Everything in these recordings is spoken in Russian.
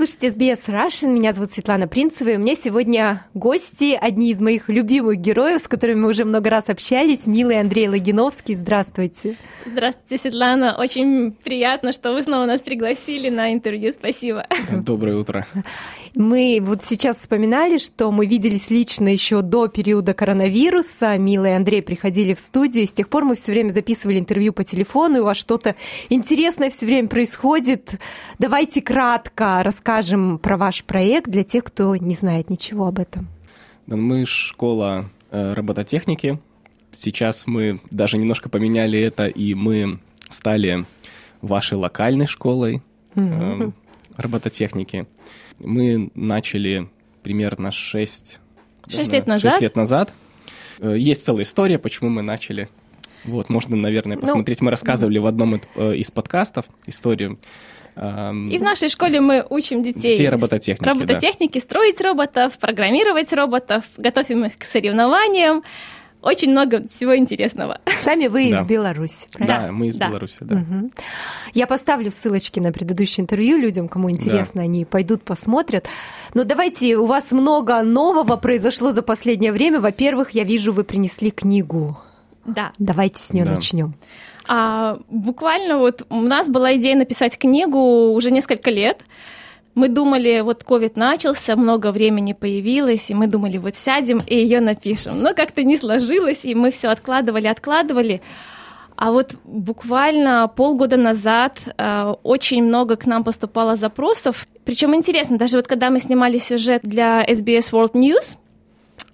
Слушаете SBS Russian, меня зовут Светлана Принцева, и у меня сегодня гости, одни из моих любимых героев, с которыми мы уже много раз общались, милый Андрей Логиновский. Здравствуйте. Здравствуйте, Светлана. Очень приятно, что вы снова нас пригласили на интервью. Спасибо. Доброе утро. Мы вот сейчас вспоминали, что мы виделись лично еще до периода коронавируса. Милый Андрей приходили в студию, и с тех пор мы все время записывали интервью по телефону, и у вас что-то интересное все время происходит. Давайте кратко расскажем про ваш проект для тех, кто не знает ничего об этом. Мы школа э, робототехники. Сейчас мы даже немножко поменяли это, и мы стали вашей локальной школой mm-hmm. робототехники. Мы начали примерно 6, 6 лет назад. 6 лет назад. Э, есть целая история, почему мы начали. Вот, можно, наверное, ну, посмотреть. Ну, мы рассказывали в одном из подкастов историю и в нашей школе мы учим детей, детей робототехники, робототехники да. строить роботов, программировать роботов, готовим их к соревнованиям. Очень много всего интересного. Сами вы да. из Беларуси, правильно? Да, мы из да. Беларуси, да. Угу. Я поставлю ссылочки на предыдущее интервью людям, кому интересно, да. они пойдут посмотрят. Но давайте, у вас много нового произошло за последнее время. Во-первых, я вижу, вы принесли книгу. Да. Давайте с нее да. начнем. А, буквально вот у нас была идея написать книгу уже несколько лет. Мы думали, вот ковид начался, много времени появилось, и мы думали, вот сядем и ее напишем. Но как-то не сложилось, и мы все откладывали, откладывали. А вот буквально полгода назад э, очень много к нам поступало запросов. Причем интересно, даже вот когда мы снимали сюжет для SBS World News,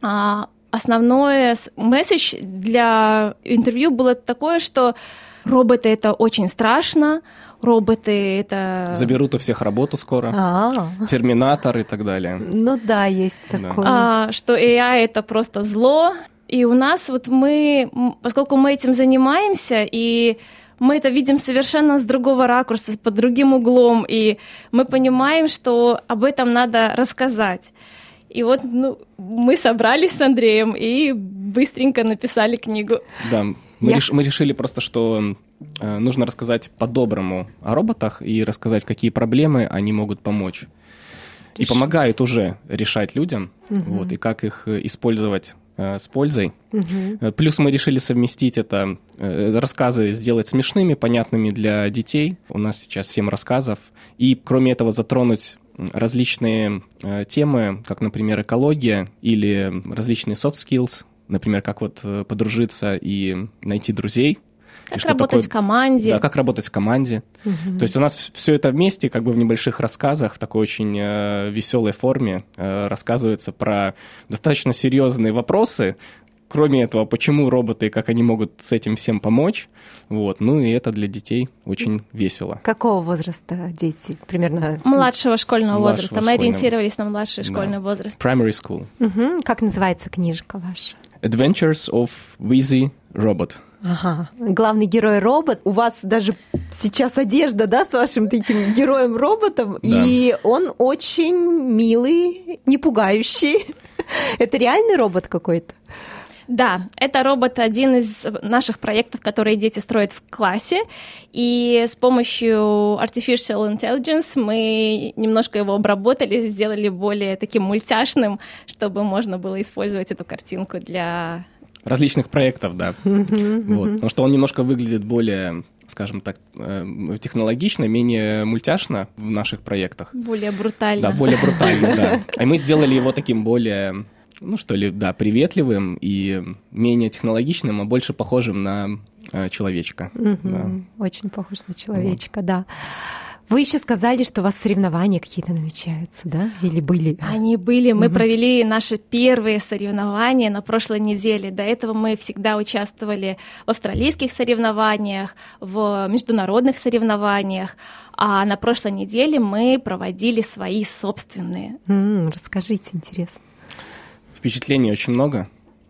э, основное месседж для интервью было такое, что роботы это очень страшно, роботы это... Заберут у всех работу скоро. А-а-а. Терминатор и так далее. Ну да, есть такое. А, что AI это просто зло. И у нас вот мы, поскольку мы этим занимаемся, и мы это видим совершенно с другого ракурса, под другим углом, и мы понимаем, что об этом надо рассказать. И вот ну, мы собрались с Андреем и быстренько написали книгу. Да, мы, Я... реш, мы решили просто, что э, нужно рассказать по-доброму о роботах и рассказать, какие проблемы они могут помочь. Решить. И помогают уже решать людям, угу. вот, и как их э, использовать э, с пользой. Угу. Плюс мы решили совместить это, э, рассказы сделать смешными, понятными для детей. У нас сейчас 7 рассказов. И кроме этого затронуть различные э, темы, как, например, экология или различные soft skills, например, как вот э, подружиться и найти друзей. Как работать такое, в команде. Да, как работать в команде. Угу. То есть у нас все это вместе, как бы в небольших рассказах, в такой очень э, веселой форме э, рассказывается про достаточно серьезные вопросы, кроме этого, почему роботы, как они могут с этим всем помочь. Вот. Ну и это для детей очень весело. Какого возраста дети? Примерно? Младшего школьного Младшего возраста. Школьного... Мы ориентировались на младший да. школьный возраст. Primary school. Угу. Как называется книжка ваша? Adventures of Wheezy Robot. Ага. Главный герой робот. У вас даже сейчас одежда, да, с вашим таким героем-роботом. Да. И он очень милый, не пугающий. Это реальный робот какой-то? Да, это робот один из наших проектов, которые дети строят в классе. И с помощью Artificial Intelligence мы немножко его обработали, сделали более таким мультяшным, чтобы можно было использовать эту картинку для различных проектов, да. вот. Потому что он немножко выглядит более скажем так, э, технологично, менее мультяшно в наших проектах. Более брутально. Да, более брутально, да. А мы сделали его таким более ну что ли, да, приветливым и менее технологичным, а больше похожим на э, человечка. Угу, да. Очень похож на человечка, вот. да. Вы еще сказали, что у вас соревнования какие-то намечаются, да? Или были? Они были. Мы угу. провели наши первые соревнования на прошлой неделе. До этого мы всегда участвовали в австралийских соревнованиях, в международных соревнованиях. А на прошлой неделе мы проводили свои собственные. М-м, расскажите, интересно. Впечатлений очень много.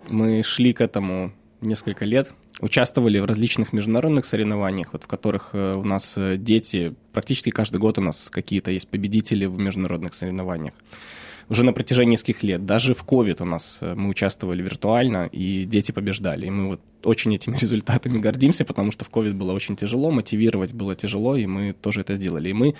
Мы шли к этому несколько лет, участвовали в различных международных соревнованиях, вот в которых э, у нас э, дети, практически каждый год у нас какие-то есть победители в международных соревнованиях. Уже на протяжении нескольких лет. Даже в COVID у нас э, мы участвовали виртуально, и дети побеждали. И мы вот очень этими результатами гордимся, потому что в COVID было очень тяжело, мотивировать было тяжело, и мы тоже это сделали. И мы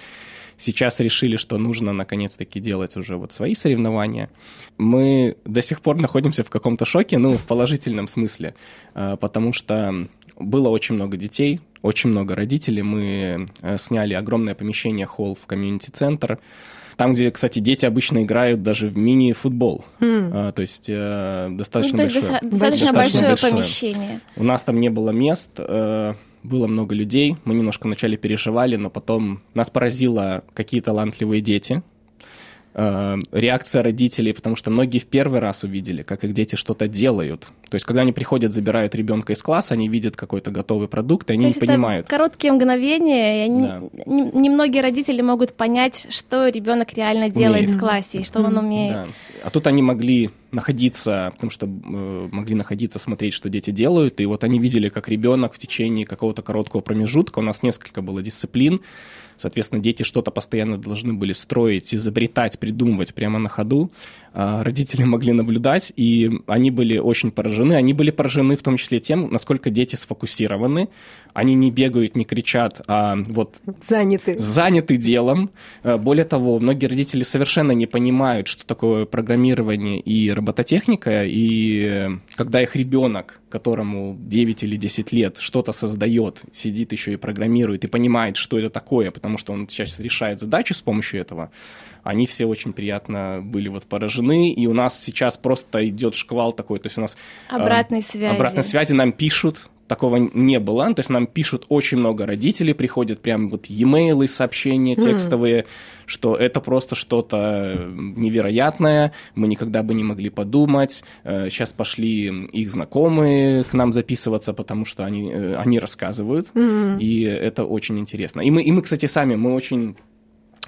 сейчас решили, что нужно наконец-таки делать уже вот свои соревнования. Мы до сих пор находимся в каком-то шоке, ну, в положительном смысле, э, потому что было очень много детей, очень много родителей. Мы э, сняли огромное помещение, холл в комьюнити-центр. Там, где, кстати, дети обычно играют даже в мини-футбол. Mm. А, то есть э, достаточно, ну, то есть большое, достаточно, большое, большое помещение. У нас там не было мест, э, было много людей. Мы немножко вначале переживали, но потом нас поразило, какие талантливые дети – Э, реакция родителей, потому что многие в первый раз увидели, как их дети что-то делают. То есть, когда они приходят, забирают ребенка из класса, они видят какой-то готовый продукт, и они То не понимают. Короткие мгновения, и они, да. немногие родители могут понять, что ребенок реально делает умеет. в классе и что он умеет. Да. А тут они могли находиться, потому что э, могли находиться, смотреть, что дети делают, и вот они видели, как ребенок в течение какого-то короткого промежутка, у нас несколько было дисциплин, Соответственно, дети что-то постоянно должны были строить, изобретать, придумывать прямо на ходу. А, родители могли наблюдать, и они были очень поражены. Они были поражены в том числе тем, насколько дети сфокусированы. Они не бегают, не кричат, а вот... Заняты. Заняты делом. А, более того, многие родители совершенно не понимают, что такое программирование и робототехника, и когда их ребенок, которому 9 или 10 лет, что-то создает, сидит еще и программирует, и понимает, что это такое, потому что он сейчас решает задачу с помощью этого, они все очень приятно были вот поражены, и у нас сейчас просто идет шквал такой, то есть у нас... Обратной э, связи. Обратной связи нам пишут, такого не было. То есть нам пишут очень много родителей, приходят прям вот e-mail, сообщения текстовые, mm. что это просто что-то невероятное, мы никогда бы не могли подумать. Сейчас э, пошли их знакомые к нам записываться, потому что они, э, они рассказывают, mm. и это очень интересно. И мы, и мы, кстати, сами, мы очень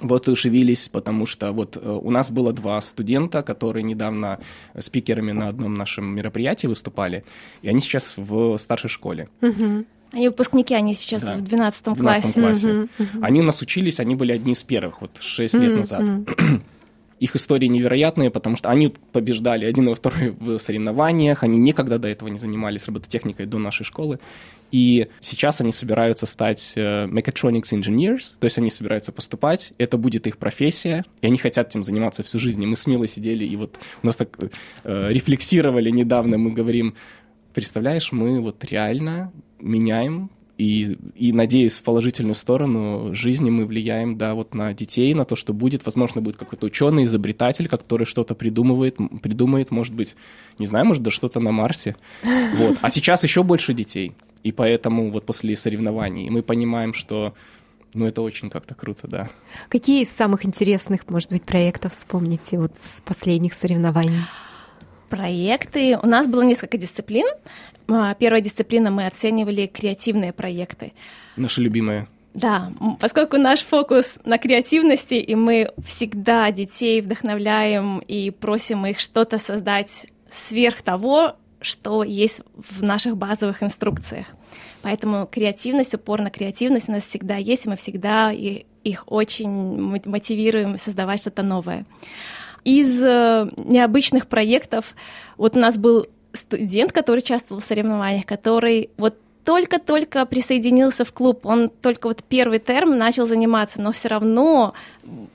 вот ушевились, потому что вот э, у нас было два студента, которые недавно спикерами на одном нашем мероприятии выступали, и они сейчас в старшей школе. Угу. Они выпускники, они сейчас да. в 12 классе. 12 классе. Угу, угу. Они у нас учились, они были одни из первых, вот 6 лет назад. Их истории невероятные, потому что они побеждали один и второй в соревнованиях, они никогда до этого не занимались робототехникой до нашей школы. И сейчас они собираются стать э, mechatronics engineers, то есть они собираются поступать, это будет их профессия, и они хотят этим заниматься всю жизнь. И мы смело сидели и вот у нас так э, рефлексировали недавно, мы говорим, представляешь, мы вот реально меняем и, и надеюсь, в положительную сторону жизни мы влияем, да, вот на детей, на то, что будет, возможно, будет какой-то ученый, изобретатель, который что-то придумывает, придумает, может быть, не знаю, может, да что-то на Марсе. Вот. А сейчас еще больше детей. И поэтому вот после соревнований мы понимаем, что ну, это очень как-то круто, да. Какие из самых интересных, может быть, проектов вспомните вот с последних соревнований? Проекты. У нас было несколько дисциплин. А, первая дисциплина мы оценивали креативные проекты. Наши любимые. Да, поскольку наш фокус на креативности, и мы всегда детей вдохновляем и просим их что-то создать сверх того, что есть в наших базовых инструкциях. Поэтому креативность, упор на креативность у нас всегда есть, и мы всегда их очень мотивируем создавать что-то новое. Из э, необычных проектов, вот у нас был студент, который участвовал в соревнованиях, который вот только-только присоединился в клуб, он только вот первый терм начал заниматься, но все равно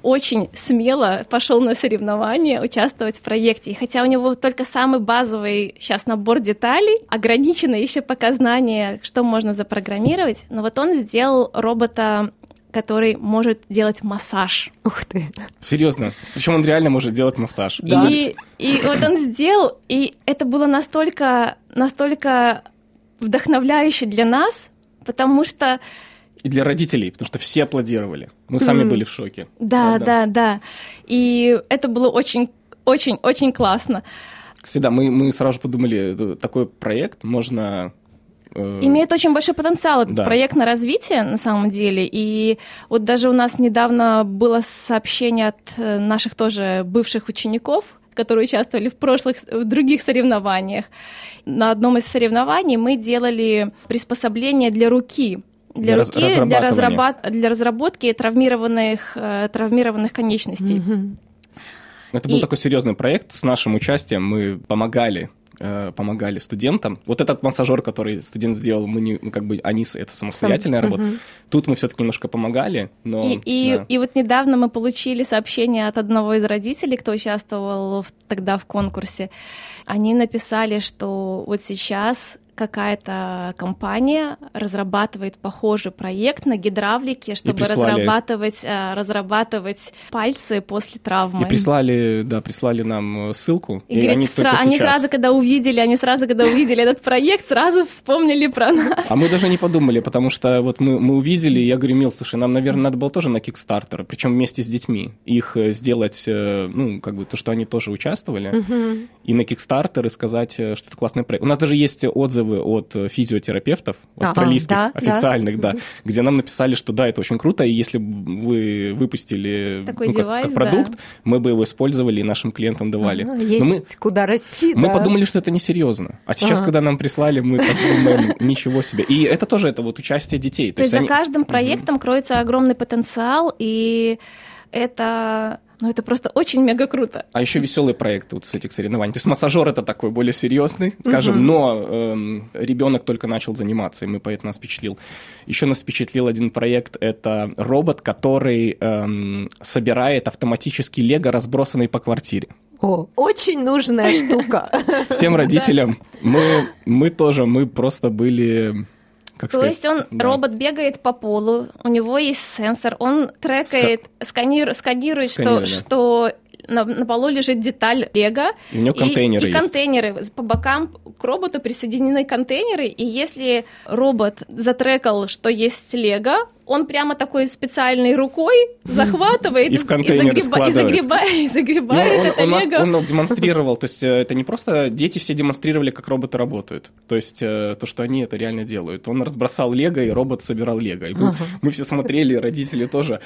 очень смело пошел на соревнования, участвовать в проекте. И хотя у него только самый базовый сейчас набор деталей, ограничено еще пока знание, что можно запрограммировать, но вот он сделал робота который может делать массаж. Ух ты. Серьезно? Причем он реально может делать массаж. Да. И, и вот он сделал, и это было настолько, настолько вдохновляюще для нас, потому что и для родителей, потому что все аплодировали. Мы сами mm. были в шоке. Да, да, да, да. И это было очень, очень, очень классно. Кстати, да, мы, мы сразу подумали, такой проект можно Имеет очень большой потенциал этот да. проект на развитие, на самом деле. И вот даже у нас недавно было сообщение от э, наших тоже бывших учеников, которые участвовали в прошлых, в других соревнованиях. На одном из соревнований мы делали приспособление для руки, для, для руки, для, разработ... для разработки травмированных, э, травмированных конечностей. Mm-hmm. Это был И- такой серьезный проект с нашим участием. Мы помогали э, помогали студентам. Вот этот массажер, который студент сделал, мы не, ну, как бы они это самостоятельная Сам- работа. мгм. Тут мы все-таки немножко помогали, но И, и, да. и вот недавно мы получили сообщение от одного из родителей, кто участвовал в- тогда в конкурсе. Они написали, что вот сейчас какая-то компания разрабатывает похожий проект на гидравлике, чтобы разрабатывать, э, разрабатывать пальцы после травмы. И прислали, да, прислали нам э, ссылку. И говорит, они сра- они сразу, когда увидели, они сразу, когда увидели этот проект, сразу вспомнили про нас. А мы даже не подумали, потому что вот мы, мы увидели, и я говорю, Мил, слушай, нам, наверное, надо было тоже на Kickstarter, причем вместе с детьми, их э, сделать, ну, как бы то, что они тоже участвовали, и на Kickstarter и сказать, что это классный проект. У нас даже есть отзывы от э, физиотерапевтов австралийских, да, да. официальных, да, где нам написали, что да, это очень круто, и если бы вы выпустили Такой ну, девайс, как, да. продукт, мы бы его использовали и нашим клиентам давали. Ага, Но Есть мы, куда расти, мы да. подумали, что это несерьезно. А сейчас, Ага. когда нам прислали, мы думаем, ничего себе. И это тоже это вот участие детей. То есть за они- каждым проектом кроется огромный потенциал, и это, ну, это просто очень мега круто. А еще веселые проекты вот с этих соревнований. То есть массажер это такой более серьезный, скажем, но ребенок только начал заниматься, и мы поэтому нас впечатлил. Еще нас впечатлил один проект. Это робот, который эм, собирает автоматически лего, разбросанный по квартире. О, очень нужная штука. Всем родителям мы мы тоже мы просто были как То сказать, есть он, да. робот бегает по полу, у него есть сенсор, он трекает, сканир- сканирует, Сканирует, что, да. что на, на полу лежит деталь лего. У него и- контейнеры и, есть. контейнеры. По бокам к роботу присоединены контейнеры, и если робот затрекал, что есть лего, он прямо такой специальной рукой захватывает И контейнеры загреба- и загребает, и Ну, загребает он, это он нас- лего. он демонстрировал, то есть э, это не просто дети все демонстрировали, как роботы работают, то есть э, то, что они это реально делают. Он разбросал лего, и робот собирал лего. И мы, Ага. мы все смотрели, родители тоже,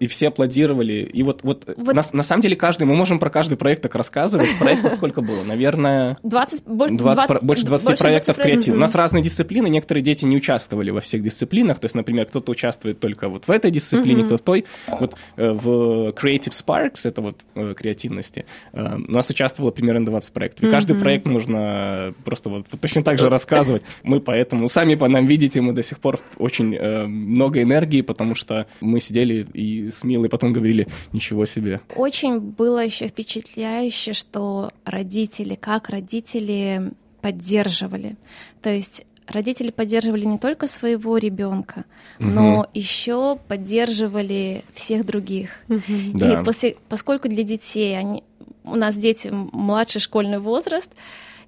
и все аплодировали. И вот, вот, Вот. На, на самом деле каждый, мы можем про каждый проект так рассказывать. Проектов сколько было? Наверное... 20, боль- 20 про- 20 больше 20 больше проектов 20 креатив. У нас разные дисциплины, некоторые дети не участвовали во всех дисциплинах. То есть, например, кто-то участвует только вот в этой дисциплине, Мгм. кто-то в той. Вот э, в Creative Sparks, это вот э, креативности, э, у нас участвовало примерно 20 проектов. И каждый Мгм. проект нужно просто вот, вот точно так же рассказывать. Мы поэтому, сами по нам видите, мы до сих пор очень много энергии, потому что мы сидели и с Милой потом говорили, ничего себе. Очень было еще впечатляюще, что родители, как родители поддерживали. То есть родители поддерживали не только своего ребенка, но еще поддерживали всех других. Мгм. Да. И после- поскольку для детей они, у нас дети младший школьный возраст,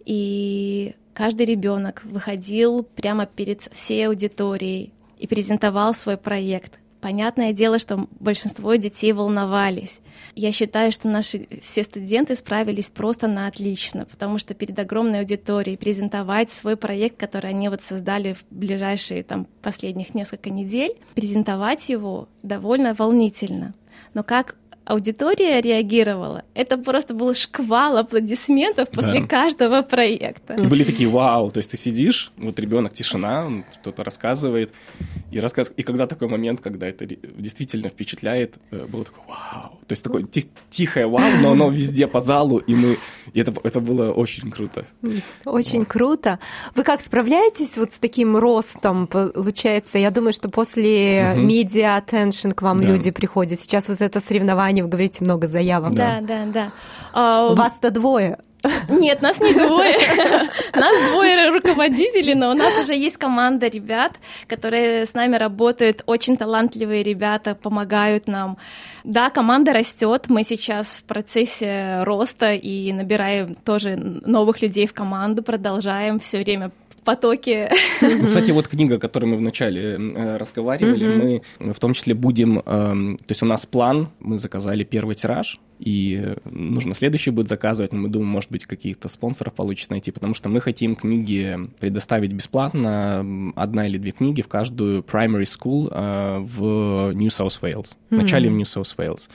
и каждый ребенок выходил прямо перед всей аудиторией и презентовал свой проект. Понятное дело, что большинство детей волновались. Я считаю, что наши все студенты справились просто на отлично, потому что перед огромной аудиторией презентовать свой проект, который они вот создали в ближайшие там последних несколько недель, презентовать его довольно волнительно. Но как аудитория реагировала, это просто был шквал аплодисментов после Да. каждого проекта. И были такие, вау, то есть ты сидишь, вот ребенок тишина, он что-то рассказывает, и рассказ... и когда такой момент, когда это действительно впечатляет, э, было такое вау, то есть такое ти- тихое вау, но оно везде по залу, и мы, и это, это было очень круто. Очень круто. Вы как справляетесь вот с таким ростом? Получается, я думаю, что после Мгм. media attention к вам Да. люди приходят. Сейчас вот это соревнование, вы говорите, много заявок. Да, да, да. А, Вас-то двое. Нет, нас не двое. Нас двое руководителей, но у нас уже есть команда ребят, которые с нами работают. Очень талантливые ребята, помогают нам. Да, команда растет. Мы сейчас в процессе роста и набираем тоже новых людей в команду, продолжаем все время в потоке. Ну, Кстати, вот книга, о которой мы вначале э, разговаривали, мы в том числе будем, эм, то есть у нас план, мы заказали первый тираж, и э, нужно следующий будет заказывать, но мы думаем, может быть, каких-то спонсоров получится найти, потому что мы хотим книги предоставить бесплатно, одна или две книги в каждую primary school э, в New South Wales, вначале в New South Wales.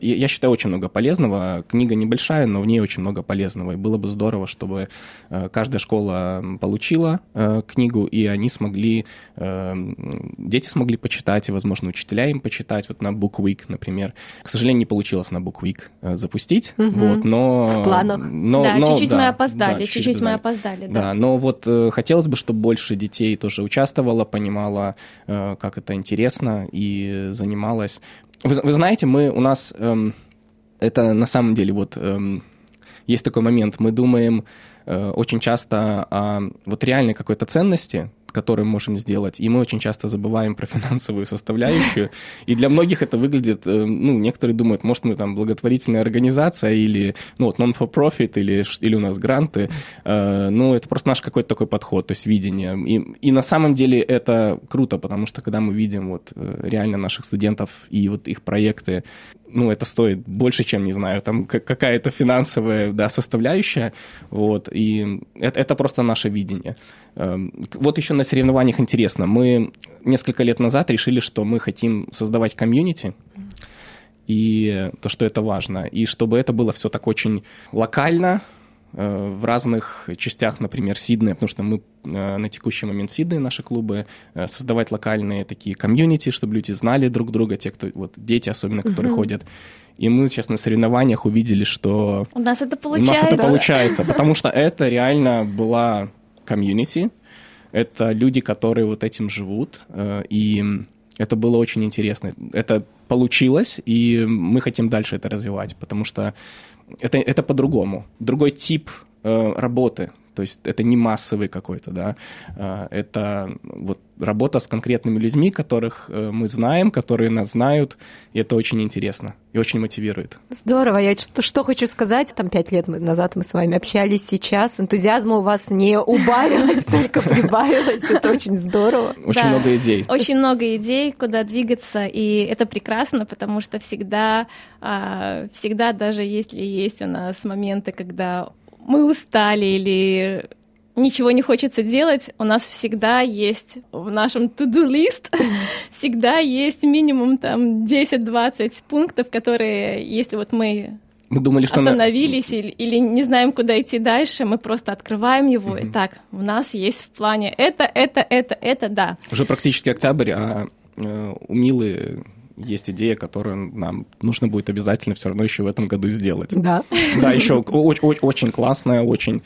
Я считаю, очень много полезного. Книга небольшая, но в ней очень много полезного. И было бы здорово, чтобы э, каждая школа получила книгу, и они смогли, дети смогли почитать, и, возможно, учителя им почитать. Вот на Book Week, например. К сожалению, не получилось на Book Week запустить. Угу. Вот, но... В планах. Но, да, чуть-чуть да, мы опоздали, да, чуть-чуть мы опоздали. Да. да, но вот хотелось бы, чтобы больше детей тоже участвовало, понимало, как это интересно, и занималась вы, вы знаете, мы у нас эм, это на самом деле вот эм, есть такой момент. Мы думаем э, очень часто о вот реальной какой-то ценности, которые мы можем сделать. И мы очень часто забываем про финансовую составляющую. И для многих это выглядит, э, ну, некоторые думают, может, мы там благотворительная организация или, ну, вот non-for-profit или, или у нас гранты. Э, ну, это просто наш какой-то такой подход, то есть видение. И, и на самом деле это круто, потому что когда мы видим вот э, реально наших студентов и вот их проекты, ну, это стоит больше, чем, не знаю, там какая-то финансовая, да, составляющая, вот, и это, это просто наше видение. Эм, вот еще на соревнованиях интересно, мы несколько лет назад решили, что мы хотим создавать комьюнити, и то, что это важно, и чтобы это было все так очень локально, в разных частях, например, Сиднея, потому что мы э, на текущий момент в Сиднее, наши клубы, э, создавать локальные такие комьюнити, чтобы люди знали друг друга, те, кто, вот дети особенно, которые угу. ходят. И мы сейчас на соревнованиях увидели, что... У нас это получается. У нас это получается, потому что это реально была комьюнити, это люди, которые вот этим живут, и это было очень интересно. Это получилось, и мы хотим дальше это развивать, потому что это, это по-другому. Другой тип э, работы. То есть это не массовый какой-то, да, э, это вот работа с конкретными людьми, которых э, мы знаем, которые нас знают, и это очень интересно и очень мотивирует. Здорово. Я что, что хочу сказать, там пять лет назад мы с вами общались, сейчас энтузиазма у вас не убавилось, только прибавилось, это очень здорово. Очень много идей. Очень много идей, куда двигаться, и это прекрасно, потому что всегда, а, всегда даже если есть у нас моменты, когда мы устали или ничего не хочется делать, у нас всегда есть в нашем to-do лист всегда есть минимум там 10-20 пунктов, которые, если вот мы мы думали, что остановились на... или, или не знаем, куда идти дальше, мы просто открываем его, mm-hmm. и так, у нас есть в плане это, это, это, это, да. Уже практически октябрь, а э, у Милы есть идея, которую нам нужно будет обязательно все равно еще в этом году сделать. Да. Да, еще очень классная, очень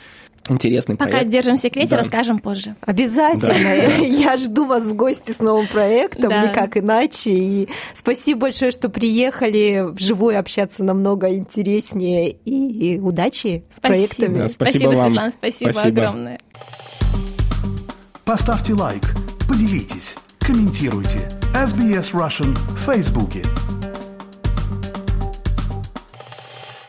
интересный Пока проект. держим в секрете, да. расскажем позже. Обязательно. Да. Я жду вас в гости с новым проектом, да. никак иначе. И спасибо большое, что приехали вживую общаться намного интереснее. И удачи с спасибо. проектами. Да, спасибо, спасибо вам. Светлана, спасибо, спасибо огромное. Поставьте лайк, поделитесь, комментируйте. SBS Russian в Фейсбуке.